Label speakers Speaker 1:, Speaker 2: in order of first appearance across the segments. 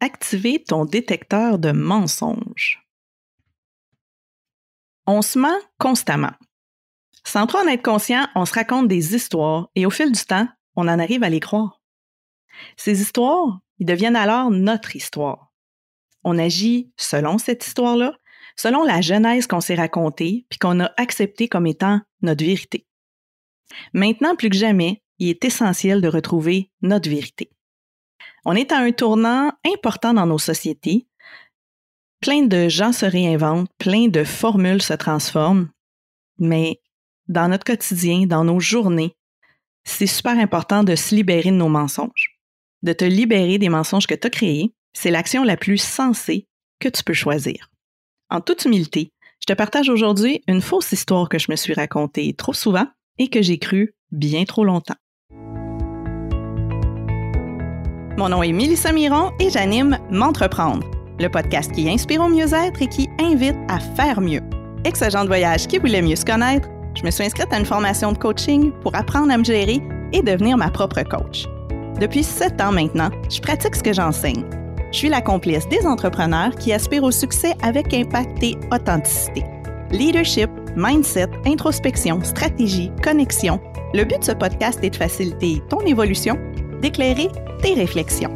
Speaker 1: activer ton détecteur de mensonges. On se ment constamment. Sans trop en être conscient, on se raconte des histoires et au fil du temps, on en arrive à les croire. Ces histoires, ils deviennent alors notre histoire. On agit selon cette histoire-là, selon la genèse qu'on s'est racontée puis qu'on a acceptée comme étant notre vérité. Maintenant, plus que jamais, il est essentiel de retrouver notre vérité. On est à un tournant important dans nos sociétés. Plein de gens se réinventent, plein de formules se transforment, mais dans notre quotidien, dans nos journées, c'est super important de se libérer de nos mensonges. De te libérer des mensonges que tu as créés, c'est l'action la plus sensée que tu peux choisir. En toute humilité, je te partage aujourd'hui une fausse histoire que je me suis racontée trop souvent et que j'ai cru bien trop longtemps. Mon nom est Mélissa Miron et j'anime M'entreprendre, le podcast qui inspire au mieux-être et qui invite à faire mieux. Ex-agent de voyage qui voulait mieux se connaître, je me suis inscrite à une formation de coaching pour apprendre à me gérer et devenir ma propre coach. Depuis sept ans maintenant, je pratique ce que j'enseigne. Je suis la complice des entrepreneurs qui aspirent au succès avec impact et authenticité. Leadership, mindset, introspection, stratégie, connexion. Le but de ce podcast est de faciliter ton évolution, d'éclairer tes réflexions.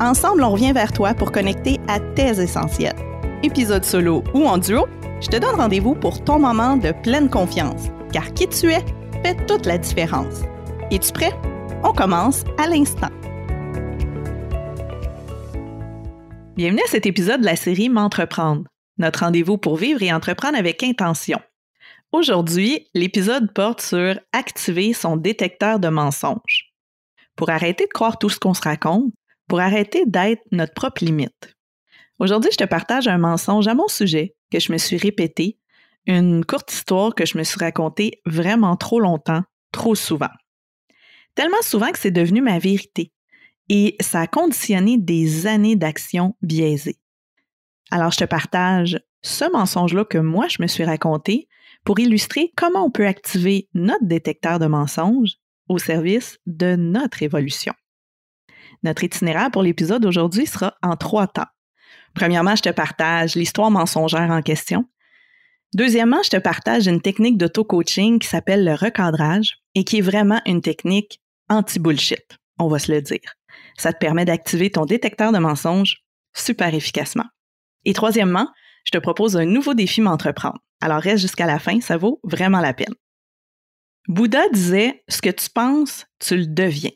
Speaker 1: Ensemble, on revient vers toi pour connecter à tes essentiels. Épisode solo ou en duo, je te donne rendez-vous pour ton moment de pleine confiance, car qui tu es fait toute la différence. Es-tu prêt? On commence à l'instant. Bienvenue à cet épisode de la série M'entreprendre, notre rendez-vous pour vivre et entreprendre avec intention. Aujourd'hui, l'épisode porte sur activer son détecteur de mensonges pour arrêter de croire tout ce qu'on se raconte, pour arrêter d'être notre propre limite. Aujourd'hui, je te partage un mensonge à mon sujet que je me suis répété, une courte histoire que je me suis racontée vraiment trop longtemps, trop souvent. Tellement souvent que c'est devenu ma vérité et ça a conditionné des années d'actions biaisées. Alors, je te partage ce mensonge-là que moi, je me suis raconté pour illustrer comment on peut activer notre détecteur de mensonges au service de notre évolution. Notre itinéraire pour l'épisode d'aujourd'hui sera en trois temps. Premièrement, je te partage l'histoire mensongère en question. Deuxièmement, je te partage une technique d'auto-coaching qui s'appelle le recadrage et qui est vraiment une technique anti-bullshit, on va se le dire. Ça te permet d'activer ton détecteur de mensonges super efficacement. Et troisièmement, je te propose un nouveau défi m'entreprendre. Alors reste jusqu'à la fin, ça vaut vraiment la peine. Bouddha disait, ce que tu penses, tu le deviens.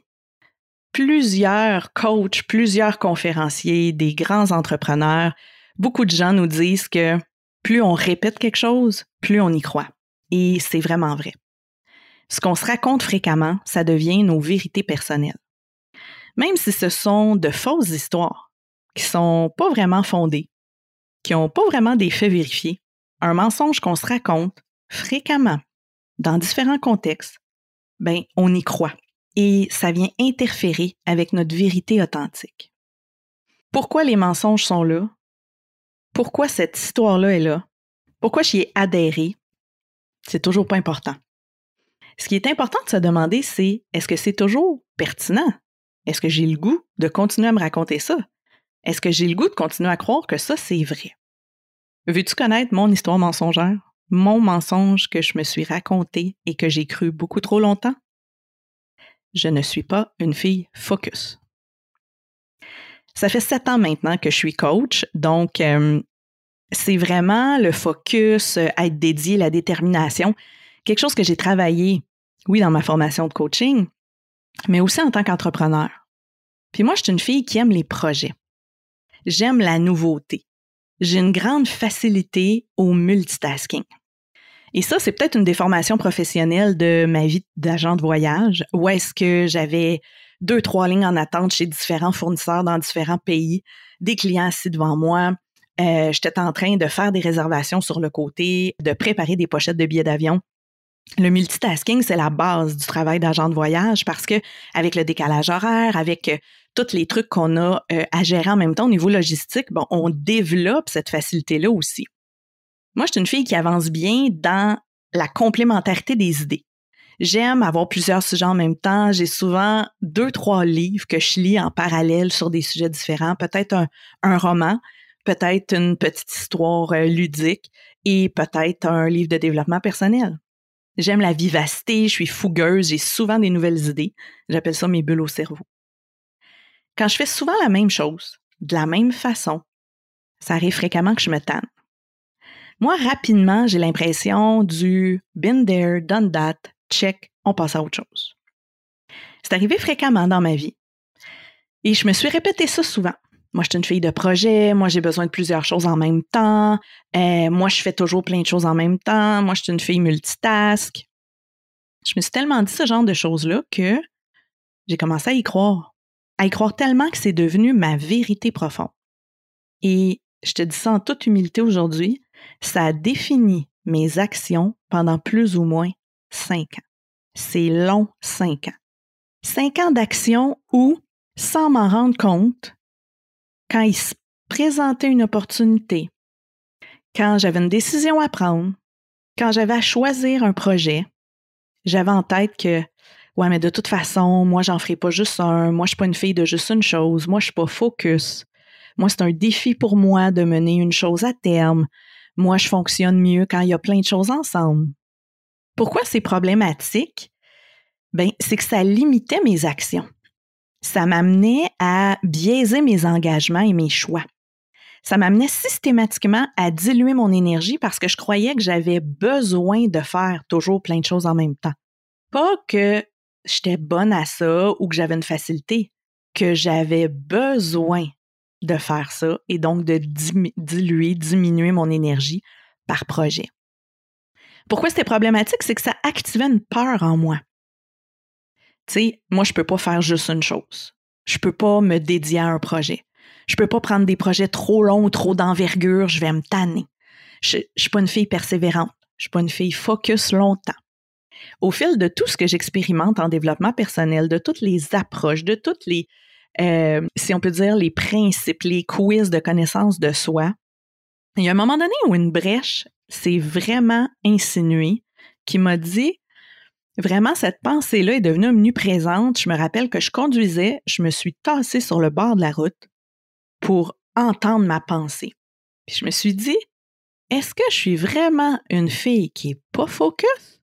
Speaker 1: Plusieurs coachs, plusieurs conférenciers, des grands entrepreneurs, beaucoup de gens nous disent que plus on répète quelque chose, plus on y croit. Et c'est vraiment vrai. Ce qu'on se raconte fréquemment, ça devient nos vérités personnelles. Même si ce sont de fausses histoires, qui sont pas vraiment fondées, qui n'ont pas vraiment des faits vérifiés, un mensonge qu'on se raconte fréquemment dans différents contextes, ben, on y croit. Et ça vient interférer avec notre vérité authentique. Pourquoi les mensonges sont là? Pourquoi cette histoire-là est là? Pourquoi j'y ai adhéré? C'est toujours pas important. Ce qui est important de se demander, c'est est-ce que c'est toujours pertinent? Est-ce que j'ai le goût de continuer à me raconter ça? Est-ce que j'ai le goût de continuer à croire que ça, c'est vrai? Veux-tu connaître mon histoire mensongère? Mon mensonge que je me suis raconté et que j'ai cru beaucoup trop longtemps? Je ne suis pas une fille focus. Ça fait sept ans maintenant que je suis coach, donc c'est vraiment le focus, euh, être dédié, la détermination, quelque chose que j'ai travaillé, oui, dans ma formation de coaching, mais aussi en tant qu'entrepreneur. Puis moi, je suis une fille qui aime les projets. J'aime la nouveauté. J'ai une grande facilité au multitasking. Et ça, c'est peut-être une déformation professionnelle de ma vie d'agent de voyage, où est-ce que j'avais deux, trois lignes en attente chez différents fournisseurs dans différents pays, des clients assis devant moi. Euh, J'étais en train de faire des réservations sur le côté, de préparer des pochettes de billets d'avion. Le multitasking, c'est la base du travail d'agent de voyage parce que avec le décalage horaire, avec euh, tous les trucs qu'on a euh, à gérer en même temps au niveau logistique, bon, on développe cette facilité-là aussi. Moi, je suis une fille qui avance bien dans la complémentarité des idées. J'aime avoir plusieurs sujets en même temps. J'ai souvent deux, trois livres que je lis en parallèle sur des sujets différents. Peut-être un, roman, peut-être une petite histoire euh, ludique et peut-être un livre de développement personnel. J'aime la vivacité, je suis fougueuse, j'ai souvent des nouvelles idées. J'appelle ça mes bulles au cerveau. Quand je fais souvent la même chose, de la même façon, ça arrive fréquemment que je me tanne. Moi, rapidement, j'ai l'impression du been there, done that, check, on passe à autre chose. C'est arrivé fréquemment dans ma vie. Et je me suis répété ça souvent. Moi, je suis une fille de projet. Moi, j'ai besoin de plusieurs choses en même temps. Euh, moi, je fais toujours plein de choses en même temps. Moi, je suis une fille multitask. Je me suis tellement dit ce genre de choses-là que j'ai commencé à y croire. À y croire tellement que c'est devenu ma vérité profonde. Et je te dis ça en toute humilité aujourd'hui, ça a défini mes actions pendant plus ou moins cinq ans. C'est long, cinq ans. Cinq ans d'action où, sans m'en rendre compte, quand il se présentait une opportunité, quand j'avais une décision à prendre, quand j'avais à choisir un projet, j'avais en tête que ouais, mais de toute façon, moi, j'en ferai pas juste un. Moi, je suis pas une fille de juste une chose. Moi, je suis pas focus. Moi, c'est un défi pour moi de mener une chose à terme. Moi, je fonctionne mieux quand il y a plein de choses ensemble. Pourquoi c'est problématique? Ben, c'est que ça limitait mes actions ça m'amenait à biaiser mes engagements et mes choix. Ça m'amenait systématiquement à diluer mon énergie parce que je croyais que j'avais besoin de faire toujours plein de choses en même temps. Pas que j'étais bonne à ça ou que j'avais une facilité, que j'avais besoin de faire ça et donc de diluer, diminuer mon énergie par projet. Pourquoi c'était problématique? C'est que ça activait une peur en moi. Tu sais, moi, je peux pas faire juste une chose. Je peux pas me dédier à un projet. Je peux pas prendre des projets trop longs ou trop d'envergure, je vais me tanner. Je, je suis pas une fille persévérante. Je suis pas une fille focus longtemps. Au fil de tout ce que j'expérimente en développement personnel, de toutes les approches, de toutes les, euh, si on peut dire, les principes, les quiz de connaissance de soi, il y a un moment donné où une brèche s'est vraiment insinuée qui m'a dit Vraiment, cette pensée-là est devenue omniprésente. Je me rappelle que je conduisais, je me suis tassée sur le bord de la route pour entendre ma pensée. Puis je me suis dit, est-ce que je suis vraiment une fille qui est pas focus?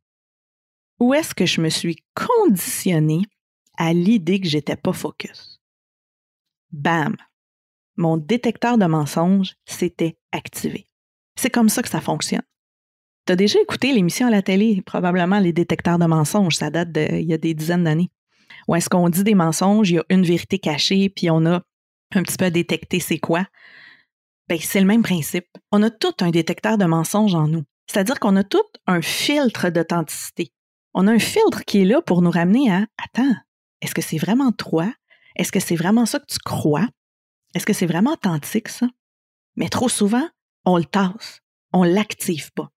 Speaker 1: Ou est-ce que je me suis conditionnée à l'idée que j'étais pas focus? Bam! Mon détecteur de mensonges s'était activé. C'est comme ça que ça fonctionne. Tu as déjà écouté l'émission à la télé, probablement Les détecteurs de mensonges, ça date d'il y a des dizaines d'années. Où est-ce qu'on dit des mensonges, il y a une vérité cachée, puis on a un petit peu détecté c'est quoi? Ben, c'est le même principe. On a tout un détecteur de mensonges en nous. C'est-à-dire qu'on a tout un filtre d'authenticité. On a un filtre qui est là pour nous ramener à Attends, est-ce que c'est vraiment toi? Est-ce que c'est vraiment ça que tu crois? Est-ce que c'est vraiment authentique, ça? Mais trop souvent, on le tasse. On l'active pas.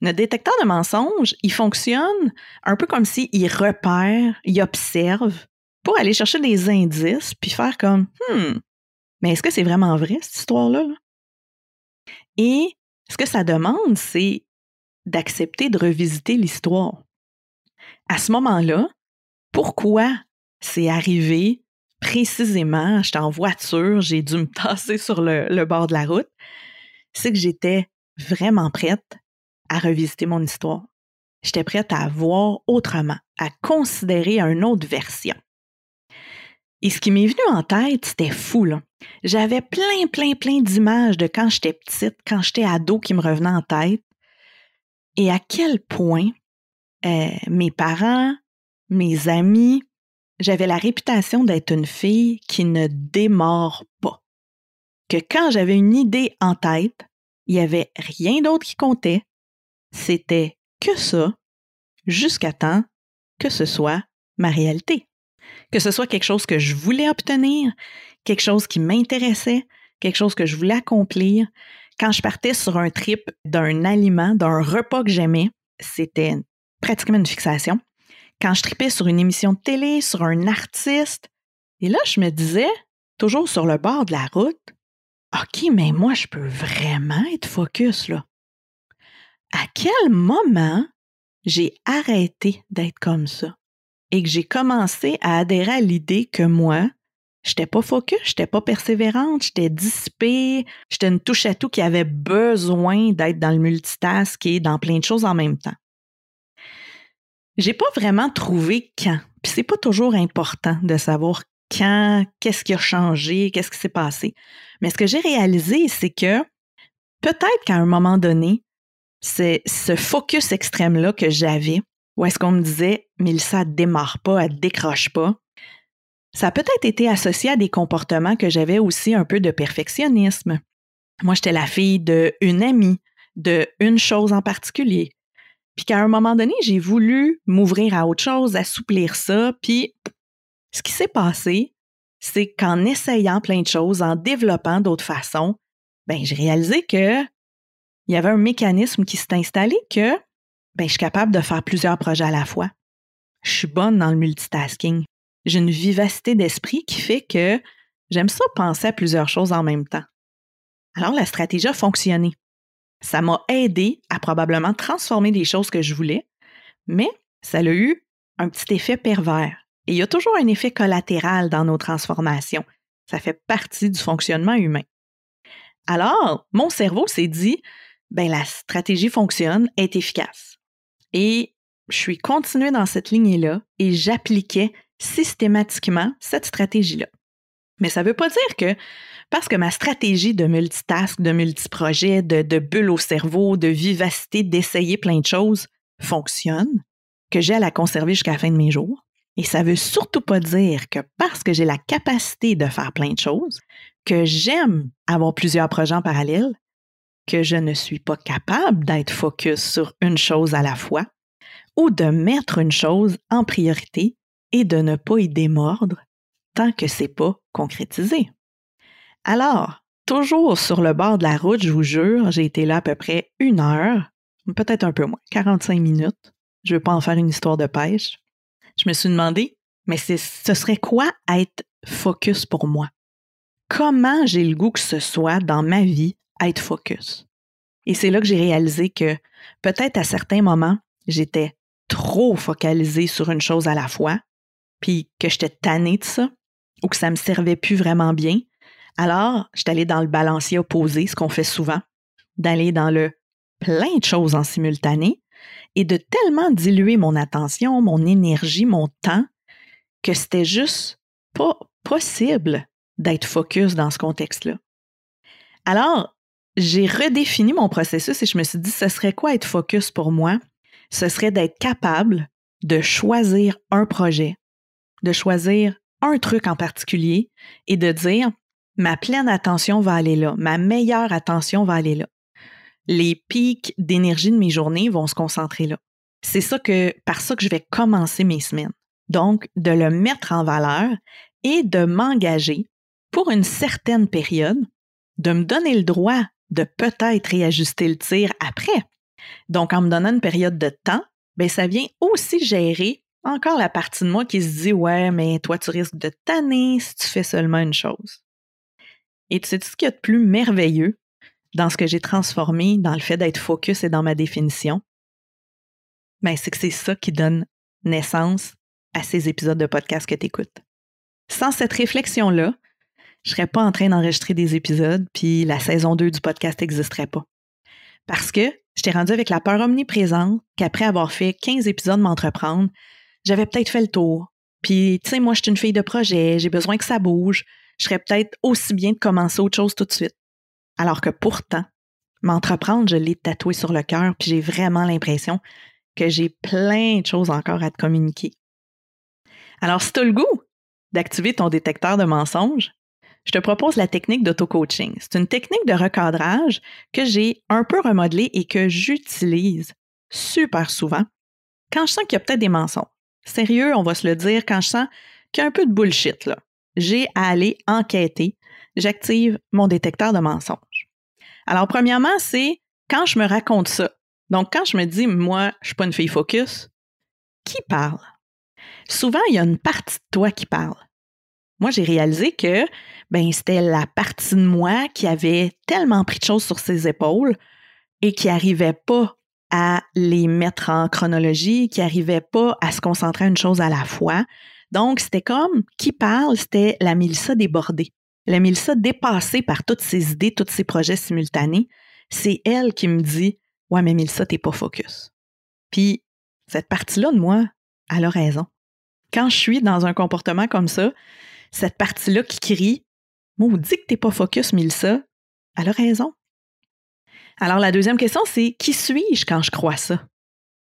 Speaker 1: Notre détecteur de mensonges, il fonctionne un peu comme s'il repère, il observe pour aller chercher des indices puis faire comme Hmm, mais est-ce que c'est vraiment vrai cette histoire-là? Et ce que ça demande, c'est d'accepter de revisiter l'histoire. À ce moment-là, pourquoi c'est arrivé précisément, j'étais en voiture, j'ai dû me tasser sur le, bord de la route, c'est que j'étais vraiment prête à revisiter mon histoire. J'étais prête à voir autrement, à considérer une autre version. Et ce qui m'est venu en tête, c'était fou. J'avais plein, plein, plein d'images de quand j'étais petite, quand j'étais ado qui me revenaient en tête. Et à quel point euh, mes parents, mes amis, j'avais la réputation d'être une fille qui ne démord pas. Que quand j'avais une idée en tête, il n'y avait rien d'autre qui comptait, c'était que ça jusqu'à temps que ce soit ma réalité. Que ce soit quelque chose que je voulais obtenir, quelque chose qui m'intéressait, quelque chose que je voulais accomplir. Quand je partais sur un trip d'un aliment, d'un repas que j'aimais, c'était pratiquement une fixation. Quand je tripais sur une émission de télé, sur un artiste, et là, je me disais, toujours sur le bord de la route, OK, mais moi, je peux vraiment être focus, là à quel moment j'ai arrêté d'être comme ça et que j'ai commencé à adhérer à l'idée que moi, j'étais pas focus, j'étais pas persévérante, j'étais dissipée, j'étais une touche à tout qui avait besoin d'être dans le multitask et dans plein de choses en même temps. J'ai pas vraiment trouvé quand. Puis c'est pas toujours important de savoir quand, qu'est-ce qui a changé, qu'est-ce qui s'est passé. Mais ce que j'ai réalisé, c'est que peut-être qu'à un moment donné, c'est ce focus extrême-là que j'avais, où est-ce qu'on me disait, Mélissa, démarre pas, elle décroche pas, ça a peut-être été associé à des comportements que j'avais aussi un peu de perfectionnisme. Moi, j'étais la fille d'une amie, de une chose en particulier. Puis qu'à un moment donné, j'ai voulu m'ouvrir à autre chose, assouplir ça, puis ce qui s'est passé, c'est qu'en essayant plein de choses, en développant d'autres façons, ben j'ai réalisé que il y avait un mécanisme qui s'est installé que ben, je suis capable de faire plusieurs projets à la fois. Je suis bonne dans le multitasking. J'ai une vivacité d'esprit qui fait que j'aime ça penser à plusieurs choses en même temps. Alors la stratégie a fonctionné. Ça m'a aidé à probablement transformer des choses que je voulais, mais ça a eu un petit effet pervers. Et il y a toujours un effet collatéral dans nos transformations. Ça fait partie du fonctionnement humain. Alors, mon cerveau s'est dit, ben la stratégie fonctionne, est efficace. Et je suis continuée dans cette lignée-là et j'appliquais systématiquement cette stratégie-là. Mais ça ne veut pas dire que parce que ma stratégie de multitask, de multiprojet, de, bulle au cerveau, de vivacité, d'essayer plein de choses fonctionne, que j'ai à la conserver jusqu'à la fin de mes jours. Et ça ne veut surtout pas dire que parce que j'ai la capacité de faire plein de choses, que j'aime avoir plusieurs projets en parallèle, que je ne suis pas capable d'être focus sur une chose à la fois ou de mettre une chose en priorité et de ne pas y démordre tant que c'est pas concrétisé. Alors, toujours sur le bord de la route, je vous jure, j'ai été là à peu près une heure, peut-être un peu moins, 45 minutes. Je ne veux pas en faire une histoire de pêche. Je me suis demandé, mais ce serait quoi être focus pour moi? Comment j'ai le goût que ce soit dans ma vie être focus? Et c'est là que j'ai réalisé que peut-être à certains moments, j'étais trop focalisée sur une chose à la fois, puis que j'étais tannée de ça, ou que ça me servait plus vraiment bien. Alors, j'étais allée dans le balancier opposé, ce qu'on fait souvent, d'aller dans le plein de choses en simultané et de tellement diluer mon attention, mon énergie, mon temps, que c'était juste pas possible d'être focus dans ce contexte-là. Alors, j'ai redéfini mon processus et je me suis dit, ce serait quoi être focus pour moi? Ce serait d'être capable de choisir un projet, de choisir un truc en particulier et de dire, ma pleine attention va aller là, ma meilleure attention va aller là. Les pics d'énergie de mes journées vont se concentrer là. C'est ça que, par ça que je vais commencer mes semaines. Donc, de le mettre en valeur et de m'engager pour une certaine période, de me donner le droit de peut-être réajuster le tir après. Donc, en me donnant une période de temps, ben, ça vient aussi gérer encore la partie de moi qui se dit Ouais, mais toi, tu risques de tanner si tu fais seulement une chose. Et tu sais ce qu'il y a de plus merveilleux dans ce que j'ai transformé dans le fait d'être focus et dans ma définition? Ben, c'est que c'est ça qui donne naissance à ces épisodes de podcast que tu écoutes. Sans cette réflexion-là, je serais pas en train d'enregistrer des épisodes, puis la saison 2 du podcast n'existerait pas. Parce que j'étais rendue avec la peur omniprésente qu'après avoir fait 15 épisodes m'entreprendre, j'avais peut-être fait le tour. Puis, tu sais, moi, je suis une fille de projet, j'ai besoin que ça bouge. Je serais peut-être aussi bien de commencer autre chose tout de suite. Alors que pourtant, m'entreprendre, je l'ai tatoué sur le cœur, puis j'ai vraiment l'impression que j'ai plein de choses encore à te communiquer. Alors, si tu as le goût d'activer ton détecteur de mensonges, je te propose la technique d'auto-coaching. C'est une technique de recadrage que j'ai un peu remodelée et que j'utilise super souvent quand je sens qu'il y a peut-être des mensonges. Sérieux, on va se le dire, quand je sens qu'il y a un peu de bullshit, là, j'ai à aller enquêter. J'active mon détecteur de mensonges. Alors, premièrement, c'est quand je me raconte ça. Donc, quand je me dis, moi, je suis pas une fille focus, qui parle? Souvent, il y a une partie de toi qui parle. Moi, j'ai réalisé que ben, c'était la partie de moi qui avait tellement pris de choses sur ses épaules et qui n'arrivait pas à les mettre en chronologie, qui n'arrivait pas à se concentrer à une chose à la fois. Donc, c'était comme qui parle, c'était la Mélissa débordée. La Mélissa dépassée par toutes ses idées, tous ses projets simultanés. C'est elle qui me dit Ouais, mais Mélissa, t'es pas focus. Puis, cette partie-là de moi, elle a raison. Quand je suis dans un comportement comme ça, cette partie-là qui crie Maudit que t'es pas focus, Mélissa, elle a raison. Alors, la deuxième question, c'est qui suis-je quand je crois ça?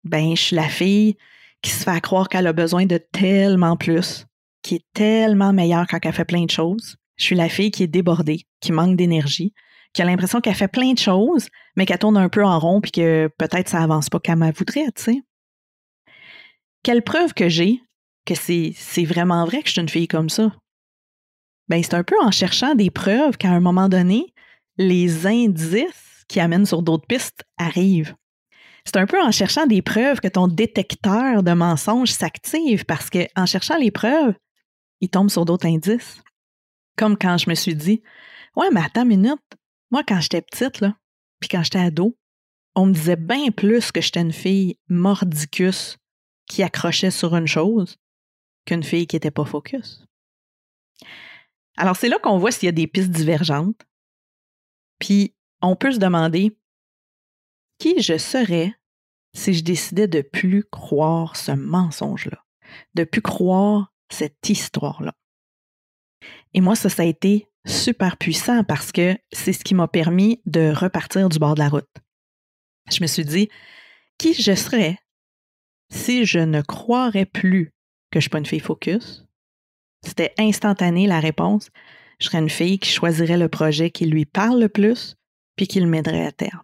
Speaker 1: Ben, je suis la fille qui se fait croire qu'elle a besoin de tellement plus, qui est tellement meilleure quand elle fait plein de choses. Je suis la fille qui est débordée, qui manque d'énergie, qui a l'impression qu'elle fait plein de choses, mais qu'elle tourne un peu en rond puis que peut-être ça avance pas comme elle voudrait, tu sais. Quelle preuve que j'ai que c'est, c'est vraiment vrai que je suis une fille comme ça? Ben, c'est un peu en cherchant des preuves qu'à un moment donné, les indices qui amène sur d'autres pistes arrive. C'est un peu en cherchant des preuves que ton détecteur de mensonges s'active parce qu'en cherchant les preuves, il tombe sur d'autres indices. Comme quand je me suis dit Ouais, mais attends une minute, moi quand j'étais petite, là, puis quand j'étais ado, on me disait bien plus que j'étais une fille mordicus qui accrochait sur une chose qu'une fille qui n'était pas focus. Alors, c'est là qu'on voit s'il y a des pistes divergentes. Puis, on peut se demander qui je serais si je décidais de plus croire ce mensonge-là, de plus croire cette histoire-là. Et moi, ça, ça a été super puissant parce que c'est ce qui m'a permis de repartir du bord de la route. Je me suis dit, qui je serais si je ne croirais plus que je ne suis pas une fille focus? C'était instantané la réponse. Je serais une fille qui choisirait le projet qui lui parle le plus, puis qu'il m'aiderait à terme.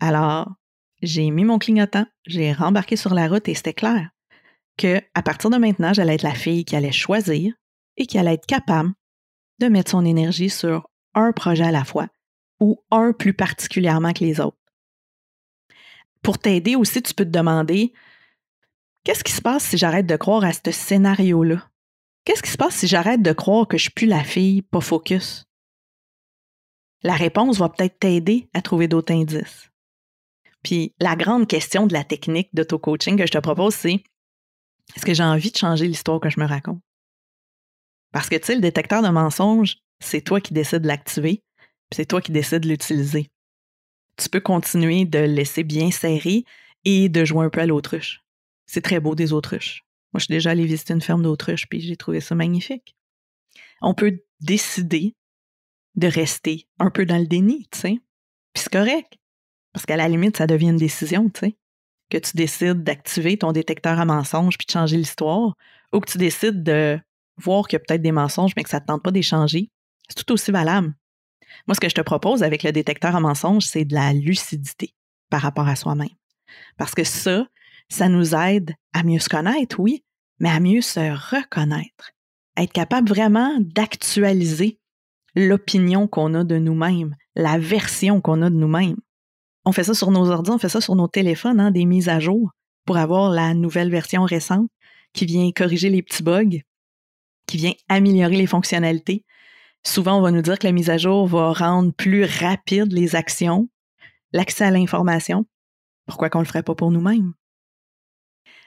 Speaker 1: Alors, j'ai mis mon clignotant, j'ai rembarqué sur la route et c'était clair que à partir de maintenant, j'allais être la fille qui allait choisir et qui allait être capable de mettre son énergie sur un projet à la fois ou un plus particulièrement que les autres. Pour t'aider aussi, tu peux te demander qu'est-ce qui se passe si j'arrête de croire à ce scénario-là? Qu'est-ce qui se passe si j'arrête de croire que je suis plus la fille pas focus? La réponse va peut-être t'aider à trouver d'autres indices. Puis la grande question de la technique d'auto-coaching que je te propose, c'est est-ce que j'ai envie de changer l'histoire que je me raconte? Parce que tu sais, le détecteur de mensonges, c'est toi qui décides de l'activer, puis c'est toi qui décides de l'utiliser. Tu peux continuer de le laisser bien serré et de jouer un peu à l'autruche. C'est très beau des autruches. Moi, je suis déjà allée visiter une ferme d'autruches, puis j'ai trouvé ça magnifique. On peut décider de rester un peu dans le déni, tu sais. Puis c'est correct. Parce qu'à la limite, ça devient une décision, tu sais. Que tu décides d'activer ton détecteur à mensonges puis de changer l'histoire, ou que tu décides de voir qu'il y a peut-être des mensonges, mais que ça ne te tente pas d'échanger. C'est tout aussi valable. Moi, ce que je te propose avec le détecteur à mensonges, c'est de la lucidité par rapport à soi-même. Parce que ça, ça nous aide à mieux se connaître, oui, mais à mieux se reconnaître. être capable vraiment d'actualiser l'opinion qu'on a de nous-mêmes, la version qu'on a de nous-mêmes. On fait ça sur nos ordi, on fait ça sur nos téléphones, hein, des mises à jour pour avoir la nouvelle version récente qui vient corriger les petits bugs, qui vient améliorer les fonctionnalités. Souvent, on va nous dire que la mise à jour va rendre plus rapide les actions, l'accès à l'information. Pourquoi qu'on ne le ferait pas pour nous-mêmes?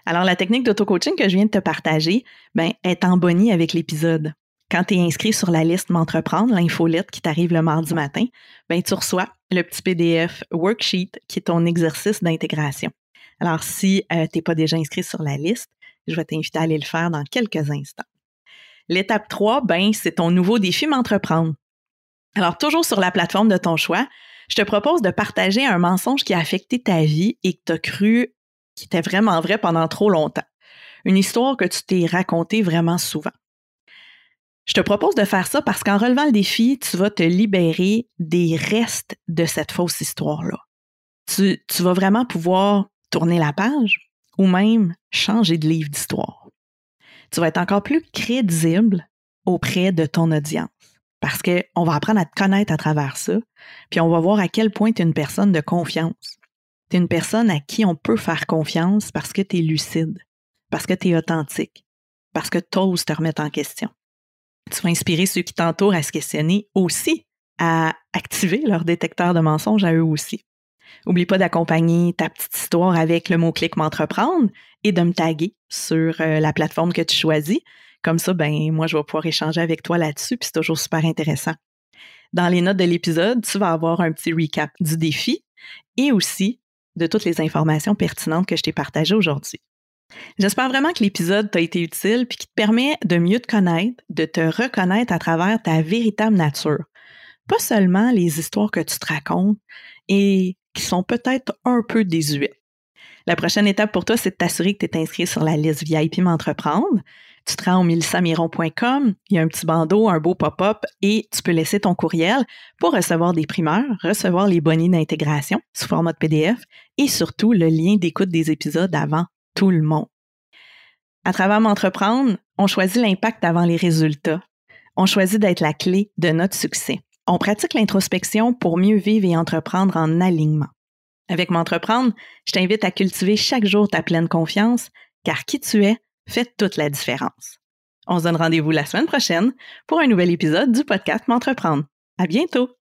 Speaker 1: Alors, la technique d'auto-coaching que je viens de te partager, ben, est en bonnie avec l'épisode. Quand tu es inscrit sur la liste M'entreprendre, l'infolette qui t'arrive le mardi matin, ben, tu reçois le petit PDF worksheet qui est ton exercice d'intégration. Alors, si euh, tu n'es pas déjà inscrit sur la liste, je vais t'inviter à aller le faire dans quelques instants. L'étape 3, ben, c'est ton nouveau défi M'entreprendre. Alors, toujours sur la plateforme de ton choix, je te propose de partager un mensonge qui a affecté ta vie et que tu as cru qui était vraiment vrai pendant trop longtemps. Une histoire que tu t'es racontée vraiment souvent. Je te propose de faire ça parce qu'en relevant le défi, tu vas te libérer des restes de cette fausse histoire-là. Tu, vas vraiment pouvoir tourner la page ou même changer de livre d'histoire. Tu vas être encore plus crédible auprès de ton audience parce qu'on va apprendre à te connaître à travers ça, puis on va voir à quel point tu es une personne de confiance. Tu es une personne à qui on peut faire confiance parce que tu es lucide, parce que tu es authentique, parce que tu oses te remettre en question tu vas inspirer ceux qui t'entourent à se questionner aussi, à activer leur détecteur de mensonges à eux aussi. N'oublie pas d'accompagner ta petite histoire avec le mot-clic m'entreprendre et de me taguer sur euh, la plateforme que tu choisis. Comme ça, ben moi, je vais pouvoir échanger avec toi là-dessus, puis c'est toujours super intéressant. Dans les notes de l'épisode, tu vas avoir un petit recap du défi et aussi de toutes les informations pertinentes que je t'ai partagées aujourd'hui. J'espère vraiment que l'épisode t'a été utile puis qui te permet de mieux te connaître, de te reconnaître à travers ta véritable nature. Pas seulement les histoires que tu te racontes et qui sont peut-être un peu désuets. La prochaine étape pour toi, c'est de t'assurer que tu es inscrit sur la liste VIP M'entreprendre. Tu te rends au melissamiron.com, il y a un petit bandeau, un beau pop-up et tu peux laisser ton courriel pour recevoir des primeurs, recevoir les bonnies d'intégration sous format de PDF et surtout le lien d'écoute des épisodes avant tout le monde. À travers M'entreprendre, on choisit l'impact avant les résultats. On choisit d'être la clé de notre succès. On pratique l'introspection pour mieux vivre et entreprendre en alignement. Avec M'entreprendre, je t'invite à cultiver chaque jour ta pleine confiance, car qui tu es fait toute la différence. On se donne rendez-vous la semaine prochaine pour un nouvel épisode du podcast M'entreprendre. À bientôt!